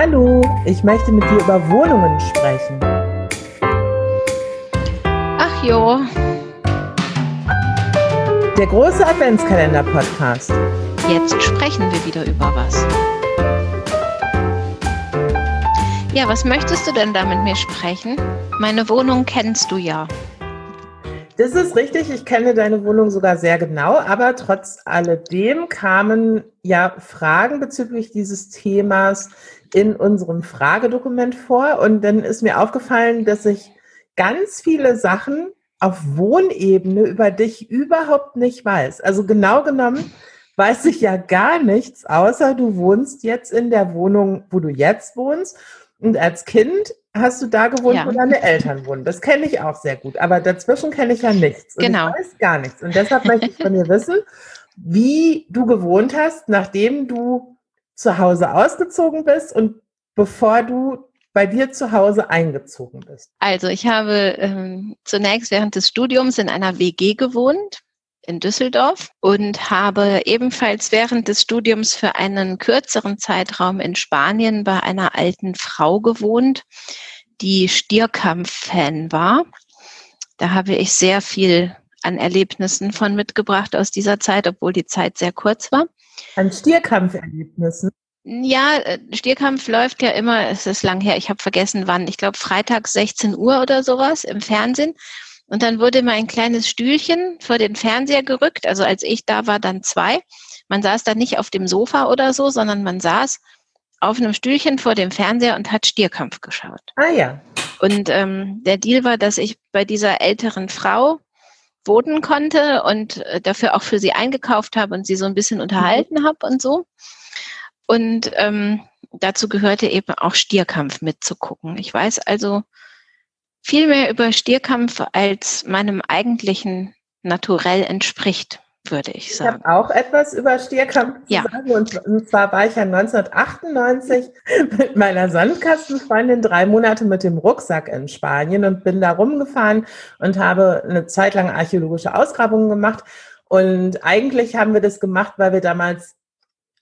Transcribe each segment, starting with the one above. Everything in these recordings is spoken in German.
Hallo, ich möchte mit dir über Wohnungen sprechen. Ach jo. Der große Adventskalender-Podcast. Jetzt sprechen wir wieder über was. Ja, was möchtest du denn da mit mir sprechen? Meine Wohnung kennst du ja. Das ist richtig, ich kenne deine Wohnung sogar sehr genau, aber trotz alledem kamen ja Fragen bezüglich dieses Themas in unserem Fragedokument vor und dann ist mir aufgefallen, dass ich ganz viele Sachen auf Wohnebene über dich überhaupt nicht weiß. Also genau genommen weiß ich ja gar nichts, außer du wohnst jetzt in der Wohnung, wo du jetzt wohnst. Und als Kind hast du da gewohnt, ja. wo deine Eltern wohnen. Das kenne ich auch sehr gut. Aber dazwischen kenne ich ja nichts. Genau. Ich weiß gar nichts. Und deshalb möchte ich von dir wissen, wie du gewohnt hast, nachdem du zu Hause ausgezogen bist und bevor du bei dir zu Hause eingezogen bist. Also ich habe ähm, zunächst während des Studiums in einer WG gewohnt in Düsseldorf und habe ebenfalls während des Studiums für einen kürzeren Zeitraum in Spanien bei einer alten Frau gewohnt, die Stierkampf-Fan war. Da habe ich sehr viel an Erlebnissen von mitgebracht aus dieser Zeit, obwohl die Zeit sehr kurz war. An Stierkampferlebnissen? Ja, äh, Stierkampf läuft ja immer, es ist lang her, ich habe vergessen wann, ich glaube Freitag 16 Uhr oder sowas im Fernsehen. Und dann wurde mal ein kleines Stühlchen vor den Fernseher gerückt. Also als ich da war, dann zwei. Man saß da nicht auf dem Sofa oder so, sondern man saß auf einem Stühlchen vor dem Fernseher und hat Stierkampf geschaut. Ah ja. Und ähm, der Deal war, dass ich bei dieser älteren Frau wohnen konnte und äh, dafür auch für sie eingekauft habe und sie so ein bisschen unterhalten habe und so. Und ähm, dazu gehörte eben auch Stierkampf mitzugucken. Ich weiß also viel mehr über Stierkampf, als meinem eigentlichen Naturell entspricht, würde ich sagen. Ich habe auch etwas über Stierkampf zu ja. sagen. Und, und, zwar war ich ja 1998 mit meiner Sandkastenfreundin drei Monate mit dem Rucksack in Spanien und bin da rumgefahren und habe eine Zeit lang archäologische Ausgrabungen gemacht. Und eigentlich haben wir das gemacht, weil wir damals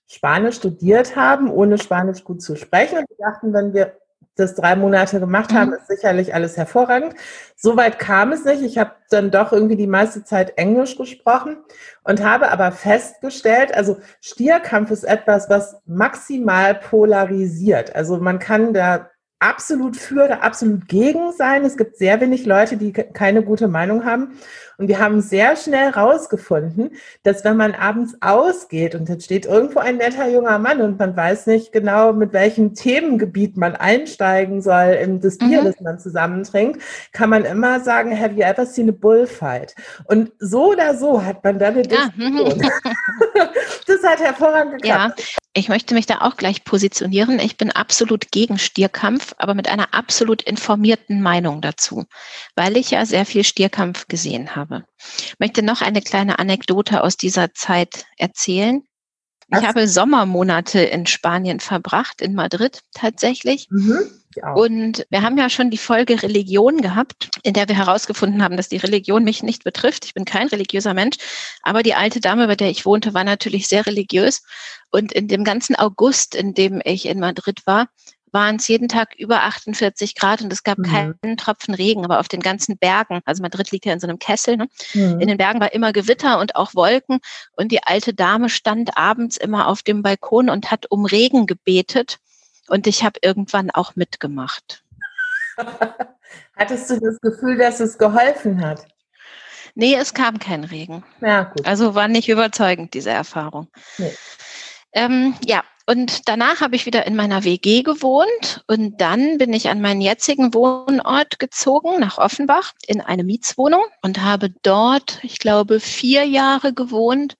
Spanisch studiert haben, ohne Spanisch gut zu sprechen. Und wir dachten, wenn wir das drei Monate gemacht haben, mhm. ist sicherlich alles hervorragend. Soweit kam es nicht. Ich habe dann doch irgendwie die meiste Zeit Englisch gesprochen und habe aber festgestellt, also Stierkampf ist etwas, was maximal polarisiert. Also man kann da absolut für oder absolut gegen sein. Es gibt sehr wenig Leute, die keine gute Meinung haben. Und wir haben sehr schnell rausgefunden, dass wenn man abends ausgeht und jetzt steht irgendwo ein netter junger Mann und man weiß nicht genau, mit welchem Themengebiet man einsteigen soll in das Bier, mhm. das man zusammentrinkt, kann man immer sagen, have you ever seen a bullfight? Und so oder so hat man dann eine ja. Diskussion. hat hervorragend geklappt. Ja, ich möchte mich da auch gleich positionieren. Ich bin absolut gegen Stierkampf, aber mit einer absolut informierten Meinung dazu, weil ich ja sehr viel Stierkampf gesehen habe. Ich möchte noch eine kleine Anekdote aus dieser Zeit erzählen. Ich habe Sommermonate in Spanien verbracht, in Madrid tatsächlich. Mhm, und wir haben ja schon die Folge Religion gehabt, in der wir herausgefunden haben, dass die Religion mich nicht betrifft. Ich bin kein religiöser Mensch, aber die alte Dame, bei der ich wohnte, war natürlich sehr religiös. Und in dem ganzen August, in dem ich in Madrid war, waren es jeden Tag über 48 Grad und es gab mhm. keinen Tropfen Regen, aber auf den ganzen Bergen, also Madrid liegt ja in so einem Kessel, ne? Mhm. in den Bergen war immer Gewitter und auch Wolken und die alte Dame stand abends immer auf dem Balkon und hat um Regen gebetet und ich habe irgendwann auch mitgemacht. Hattest du das Gefühl, dass es geholfen hat? Nee, es kam kein Regen. Ja. Also war nicht überzeugend, diese Erfahrung. Nee. Ähm, ja, und danach habe ich wieder in meiner WG gewohnt und dann bin ich an meinen jetzigen Wohnort gezogen, nach Offenbach, in eine Mietswohnung und habe dort, ich glaube, vier Jahre gewohnt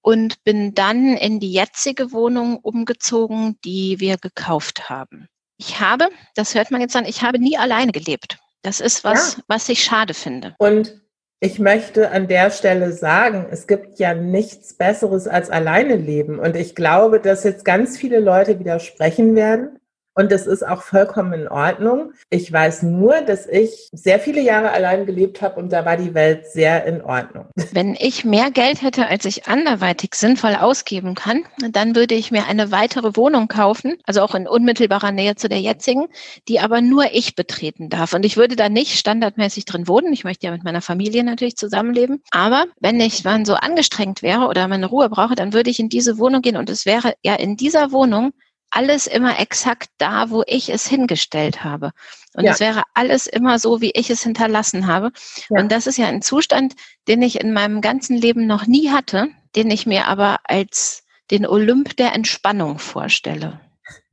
und bin dann in die jetzige Wohnung umgezogen, die wir gekauft haben. Ich habe, das hört man jetzt an, ich habe nie alleine gelebt. Das ist was, ja. was ich schade finde. Und ich möchte an der Stelle sagen, es gibt ja nichts Besseres als alleine leben. Und ich glaube, dass jetzt ganz viele Leute widersprechen werden Und das ist auch vollkommen in Ordnung. Ich weiß nur, dass ich sehr viele Jahre allein gelebt habe und da war die Welt sehr in Ordnung. Wenn ich mehr Geld hätte, als ich anderweitig sinnvoll ausgeben kann, dann würde ich mir eine weitere Wohnung kaufen, also auch in unmittelbarer Nähe zu der jetzigen, die aber nur ich betreten darf. Und ich würde da nicht standardmäßig drin wohnen. Ich möchte ja mit meiner Familie natürlich zusammenleben. Aber wenn ich dann so angestrengt wäre oder meine Ruhe brauche, dann würde ich in diese Wohnung gehen und es wäre ja in dieser Wohnung alles immer exakt da, wo ich es hingestellt habe. Und ja. es wäre alles immer so, wie ich es hinterlassen habe. Ja. Und das ist ja ein Zustand, den ich in meinem ganzen Leben noch nie hatte, den ich mir aber als den Olymp der Entspannung vorstelle.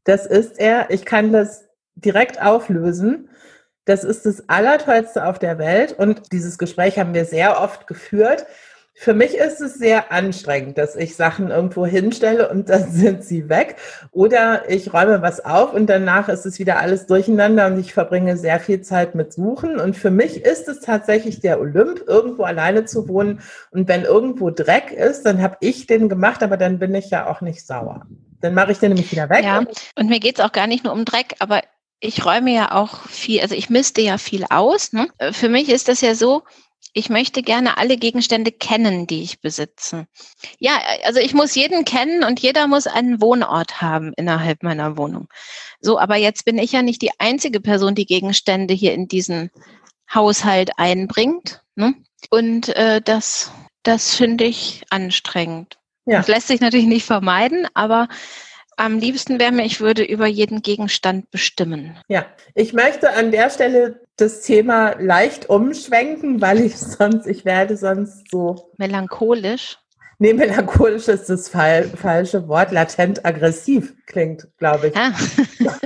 Das ist er. Ich kann das direkt auflösen. Das ist das Allertollste auf der Welt. Und dieses Gespräch haben wir sehr oft geführt. Für mich ist es sehr anstrengend, dass ich Sachen irgendwo hinstelle und dann sind sie weg. Oder ich räume was auf und danach ist es wieder alles durcheinander und ich verbringe sehr viel Zeit mit Suchen. Und für mich ist es tatsächlich der Olymp, irgendwo alleine zu wohnen. Und wenn irgendwo Dreck ist, dann habe ich den gemacht, aber dann bin ich ja auch nicht sauer. Dann mache ich den nämlich wieder weg. Ja, und mir geht es auch gar nicht nur um Dreck, aber ich räume ja auch viel, also ich misste ja viel aus. Ne? Für mich ist das ja so, ich möchte gerne alle Gegenstände kennen, die ich besitze. Ja, also ich muss jeden kennen und jeder muss einen Wohnort haben innerhalb meiner Wohnung. So, aber jetzt bin ich ja nicht die einzige Person, die Gegenstände hier in diesen Haushalt einbringt. Ne? Und äh, das, das finde ich anstrengend. Ja. Das lässt sich natürlich nicht vermeiden, aber am liebsten wäre mir, ich würde über jeden Gegenstand bestimmen. Ja, ich möchte an der Stelle das Thema leicht umschwenken, weil ich sonst, ich werde sonst so. Melancholisch? Nee, melancholisch ist das fal falsche Wort. Latent aggressiv klingt, glaube ich. Ah.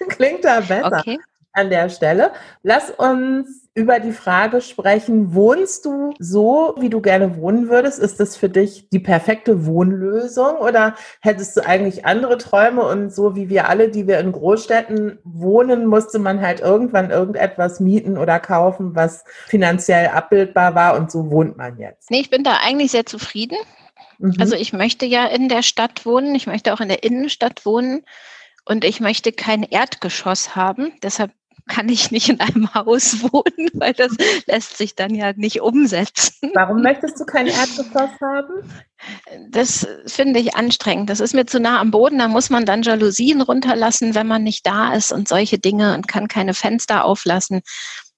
klingt da besser. Okay an der Stelle. Lass uns über die Frage sprechen, wohnst du so, wie du gerne wohnen würdest? Ist das für dich die perfekte Wohnlösung oder hättest du eigentlich andere Träume und so wie wir alle, die wir in Großstädten wohnen, musste man halt irgendwann irgendetwas mieten oder kaufen, was finanziell abbildbar war und so wohnt man jetzt? Nee, ich bin da eigentlich sehr zufrieden. Mhm. Also ich möchte ja in der Stadt wohnen, ich möchte auch in der Innenstadt wohnen. Und ich möchte kein Erdgeschoss haben. Deshalb kann ich nicht in einem Haus wohnen, weil das lässt sich dann ja nicht umsetzen. Warum möchtest du kein Erdgeschoss haben? Das finde ich anstrengend. Das ist mir zu nah am Boden. Da muss man dann Jalousien runterlassen, wenn man nicht da ist und solche Dinge und kann keine Fenster auflassen.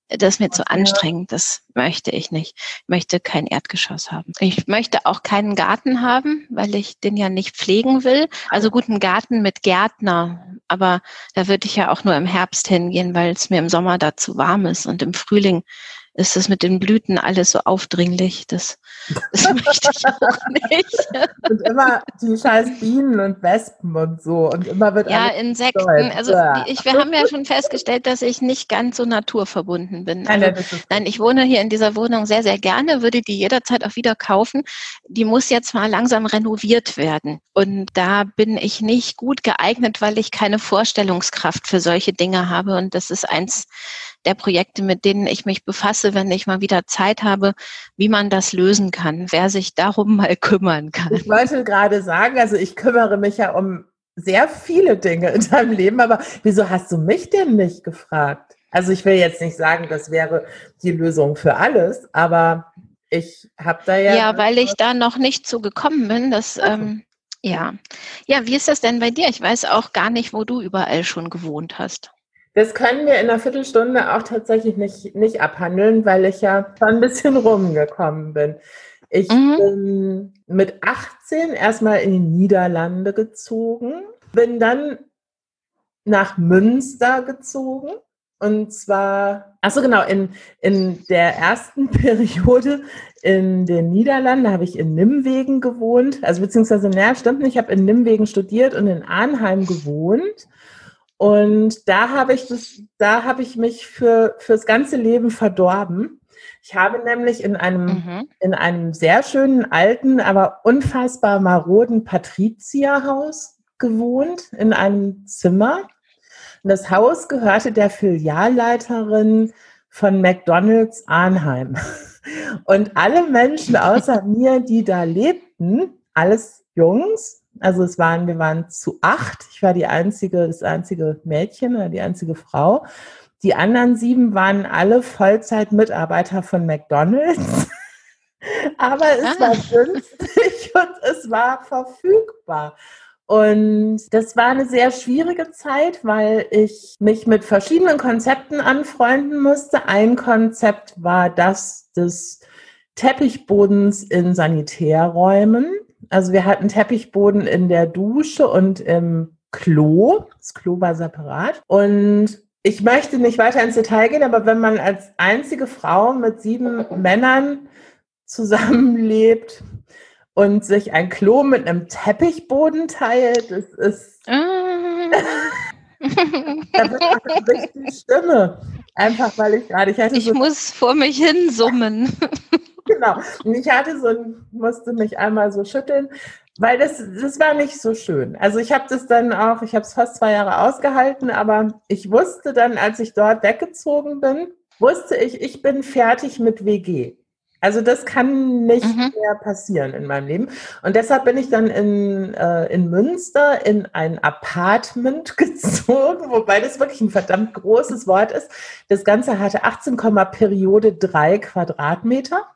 Das ist mir zu anstrengend. Das möchte ich nicht. Ich möchte kein Erdgeschoss haben. Ich möchte auch keinen Garten haben, weil ich den ja nicht pflegen will. Also guten Garten mit Gärtner. Aber da würde ich ja auch nur im Herbst hingehen, weil es mir im Sommer da zu warm ist. Und im Frühling ist es mit den Blüten alles so aufdringlich. Das, das möchte ich auch nicht. und immer die scheiß Bienen und Wespen und so. Und immer wird Ja, Insekten. Stolz. Also ich, wir haben ja schon festgestellt, dass ich nicht ganz so naturverbunden bin. Also, nein, nein, ich wohne hier in dieser Wohnung sehr, sehr gerne, würde die jederzeit auch wieder kaufen. Die muss jetzt mal langsam renoviert werden. Und da bin ich nicht gut geeignet, weil ich keine Vorstellungskraft für solche Dinge habe. Und das ist eins der Projekte, mit denen ich mich befasse, wenn ich mal wieder Zeit habe, wie man das lösen kann, wer sich darum mal kümmern kann. Ich wollte gerade sagen, also ich kümmere mich ja um sehr viele Dinge in deinem Leben, aber wieso hast du mich denn nicht gefragt? Also ich will jetzt nicht sagen, das wäre die Lösung für alles, aber ich habe da ja. Ja, weil ich da noch nicht so gekommen bin, dass. Ähm, ja. Ja, wie ist das denn bei dir? Ich weiß auch gar nicht, wo du überall schon gewohnt hast. Das können wir in einer Viertelstunde auch tatsächlich nicht, nicht abhandeln, weil ich ja schon ein bisschen rumgekommen bin. Ich mhm. bin mit 18 erstmal in die Niederlande gezogen, bin dann nach Münster gezogen. Und zwar, ach so genau, in, in der ersten Periode in den Niederlanden habe ich in Nimwegen gewohnt. Also beziehungsweise, naja, stimmt nicht, ich habe in Nimwegen studiert und in Arnheim gewohnt. Und da habe ich das, da habe ich mich für fürs ganze Leben verdorben. Ich habe nämlich in einem mhm. in einem sehr schönen alten, aber unfassbar maroden Patrizierhaus gewohnt in einem Zimmer. Und das Haus gehörte der Filialleiterin von McDonald's Arnheim. Und alle Menschen außer mir, die da lebten, alles Jungs, Also es waren, wir waren zu acht. Ich war die einzige, das einzige Mädchen oder die einzige Frau. Die anderen sieben waren alle Vollzeitmitarbeiter von McDonald's. Aber es ah. war günstig und es war verfügbar. Und das war eine sehr schwierige Zeit, weil ich mich mit verschiedenen Konzepten anfreunden musste. Ein Konzept war das des Teppichbodens in Sanitärräumen. Also wir hatten Teppichboden in der Dusche und im Klo. Das Klo war separat. Und ich möchte nicht weiter ins Detail gehen, aber wenn man als einzige Frau mit sieben Männern zusammenlebt und sich ein Klo mit einem Teppichboden teilt, das ist. Ah. da wird eine richtige Stimme. Einfach weil ich gerade, ich. Ich so muss vor mich hin summen. Genau. Und ich hatte so ein, musste mich einmal so schütteln, weil das, das war nicht so schön. Also ich habe das dann auch, ich habe es fast zwei Jahre ausgehalten, aber ich wusste dann, als ich dort weggezogen bin, wusste ich, ich bin fertig mit WG. Also das kann nicht mhm. mehr passieren in meinem Leben. Und deshalb bin ich dann in, äh, in Münster in ein Apartment gezogen, wobei das wirklich ein verdammt großes Wort ist. Das Ganze hatte 18, Periode 3 Quadratmeter.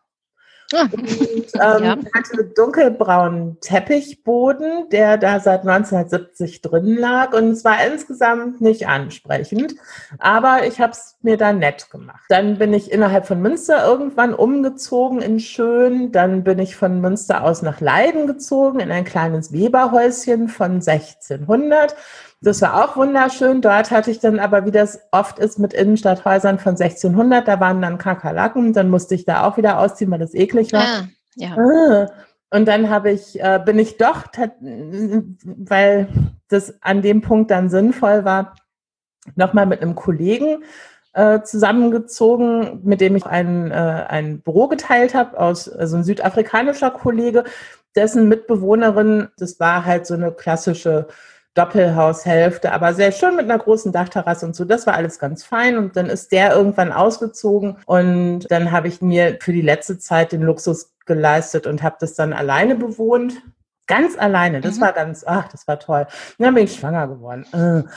Ah. Und ähm, ja. hatte dunkelbraunen Teppichboden, der da seit 1970 drin lag. Und es war insgesamt nicht ansprechend. Aber ich habe es mir da nett gemacht. Dann bin ich innerhalb von Münster irgendwann umgezogen in Schön. Dann bin ich von Münster aus nach Leiden gezogen in ein kleines Weberhäuschen von 1600. Das war auch wunderschön. Dort hatte ich dann aber, wie das oft ist mit Innenstadthäusern von 1600, da waren dann Kakerlaken. Dann musste ich da auch wieder ausziehen, weil das eklig war. Ah, ja. Ah. Und dann habe ich, äh, bin ich doch, weil das an dem Punkt dann sinnvoll war, nochmal mit einem Kollegen äh, zusammengezogen, mit dem ich ein, äh, ein Büro geteilt habe, aus, also ein südafrikanischer Kollege, dessen Mitbewohnerin, das war halt so eine klassische Doppelhaushälfte, aber sehr schön mit einer großen Dachterrasse und so. Das war alles ganz fein. Und dann ist der irgendwann ausgezogen und dann habe ich mir für die letzte Zeit den Luxus geleistet und habe das dann alleine bewohnt. Ganz alleine. Das mhm. war ganz, ach, das war toll. Und dann bin ich schwanger geworden.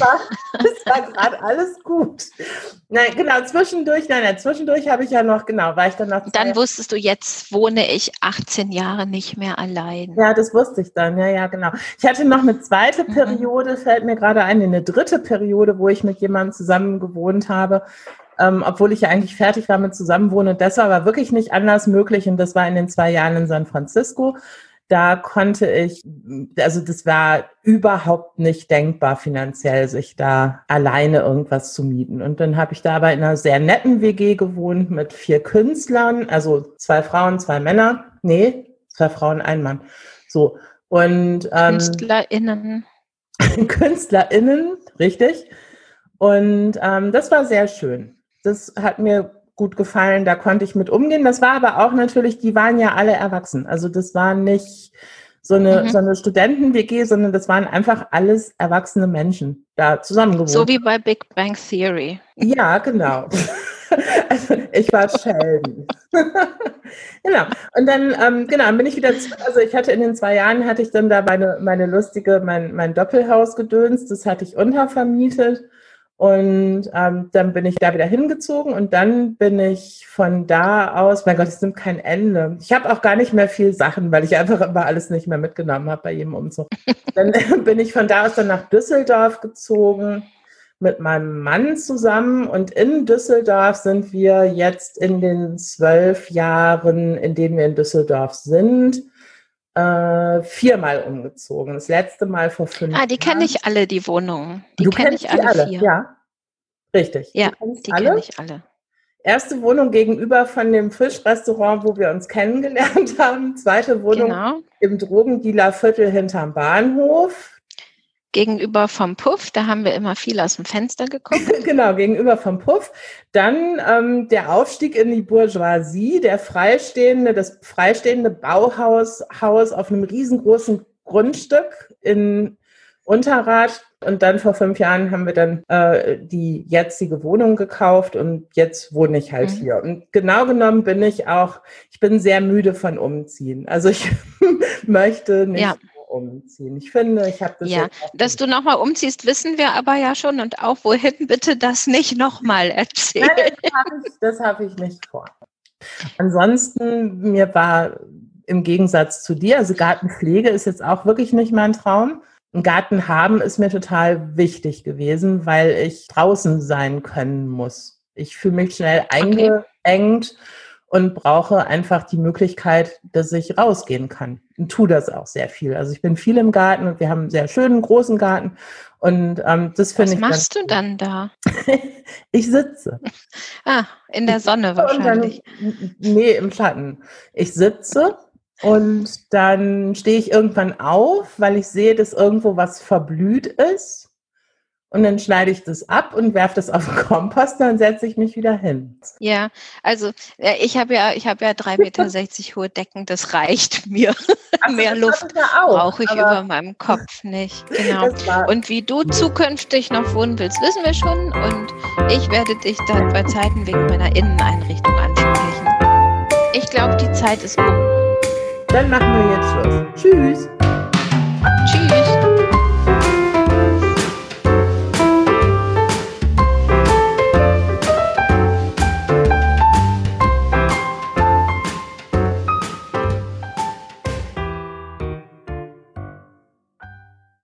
Das war, war gerade alles gut. Nein, genau, zwischendurch, nein, nein, zwischendurch habe ich ja noch, genau, war ich dann noch. Dann wusstest du, jetzt wohne ich 18 Jahre nicht mehr allein. Ja, das wusste ich dann, ja, ja, genau. Ich hatte noch eine zweite mhm. Periode, fällt mir gerade ein, eine dritte Periode, wo ich mit jemandem zusammen gewohnt habe. Ähm, obwohl ich ja eigentlich fertig war mit Zusammenwohnen. Und das war aber wirklich nicht anders möglich. Und das war in den zwei Jahren in San Francisco da konnte ich, also das war überhaupt nicht denkbar finanziell, sich da alleine irgendwas zu mieten. Und dann habe ich da aber in einer sehr netten WG gewohnt mit vier Künstlern, also zwei Frauen, zwei Männer. Nee, zwei Frauen, ein Mann. So. Und ähm, KünstlerInnen. KünstlerInnen, richtig. Und ähm, das war sehr schön. Das hat mir gut gefallen, da konnte ich mit umgehen. Das war aber auch natürlich, die waren ja alle erwachsen. Also das war nicht so eine, mhm. so eine Studenten-WG, sondern das waren einfach alles erwachsene Menschen da zusammengewohnt. So wie bei Big Bang Theory. Ja, genau. Also ich war Sheldon. genau. Und dann, ähm, genau, bin ich wieder, also ich hatte in den zwei Jahren, hatte ich dann da meine, meine lustige, mein, mein Doppelhaus gedönst, das hatte ich untervermietet. Und ähm, dann bin ich da wieder hingezogen und dann bin ich von da aus, mein Gott, es nimmt kein Ende. Ich habe auch gar nicht mehr viel Sachen, weil ich einfach immer alles nicht mehr mitgenommen habe bei jedem Umzug. dann bin ich von da aus dann nach Düsseldorf gezogen mit meinem Mann zusammen und in Düsseldorf sind wir jetzt in den zwölf Jahren, in denen wir in Düsseldorf sind, äh, viermal umgezogen. Das letzte Mal vor fünf Jahren. Ah, die kenne ich alle, die Wohnungen. Die kenne ich alle, alle. Vier. Ja, richtig. Ja, die kenne ich alle. Erste Wohnung gegenüber von dem Fischrestaurant, wo wir uns kennengelernt haben. Zweite Wohnung genau. im Drogendealerviertel hinterm Bahnhof gegenüber vom Puff, da haben wir immer viel aus dem Fenster geguckt. genau, gegenüber vom Puff. Dann ähm, der Aufstieg in die Bourgeoisie, der freistehende, das freistehende Bauhaus Haus auf einem riesengroßen Grundstück in Unterrad. Und dann vor fünf Jahren haben wir dann äh, die jetzige Wohnung gekauft und jetzt wohne ich halt mhm. hier. Und genau genommen bin ich auch, ich bin sehr müde von Umziehen. Also ich möchte nicht ja. Umziehen. Ich finde, ich habe das. Ja, dass du nochmal umziehst, wissen wir aber ja schon. Und auch wohin bitte das nicht nochmal erzählen. Nein, das habe ich, hab ich nicht vor. Ansonsten, mir war im Gegensatz zu dir, also Gartenpflege ist jetzt auch wirklich nicht mein Traum. Einen Garten haben ist mir total wichtig gewesen, weil ich draußen sein können muss. Ich fühle mich schnell eingeengt okay. Und brauche einfach die Möglichkeit, dass ich rausgehen kann. Und tue das auch sehr viel. Also ich bin viel im Garten und wir haben einen sehr schönen großen Garten. Und ähm, das finde ich. Was machst du dann da? ich sitze. Ah, in der Sonne wahrscheinlich. Dann, nee, im Schatten. Ich sitze und dann stehe ich irgendwann auf, weil ich sehe, dass irgendwo was verblüht ist. Und dann schneide ich das ab und werfe das auf den Kompost, dann setze ich mich wieder hin. Ja, also ich habe ja, ich habe ja 3,60 Meter hohe Decken, das reicht mir. Also, Mehr Luft brauche ich über meinem Kopf nicht. Genau. Und wie du zukünftig noch wohnen willst, wissen wir schon. Und ich werde dich dann bei Zeiten wegen meiner Inneneinrichtung ansprechen. Ich glaube, die Zeit ist um. Dann machen wir jetzt Schluss. Tschüss.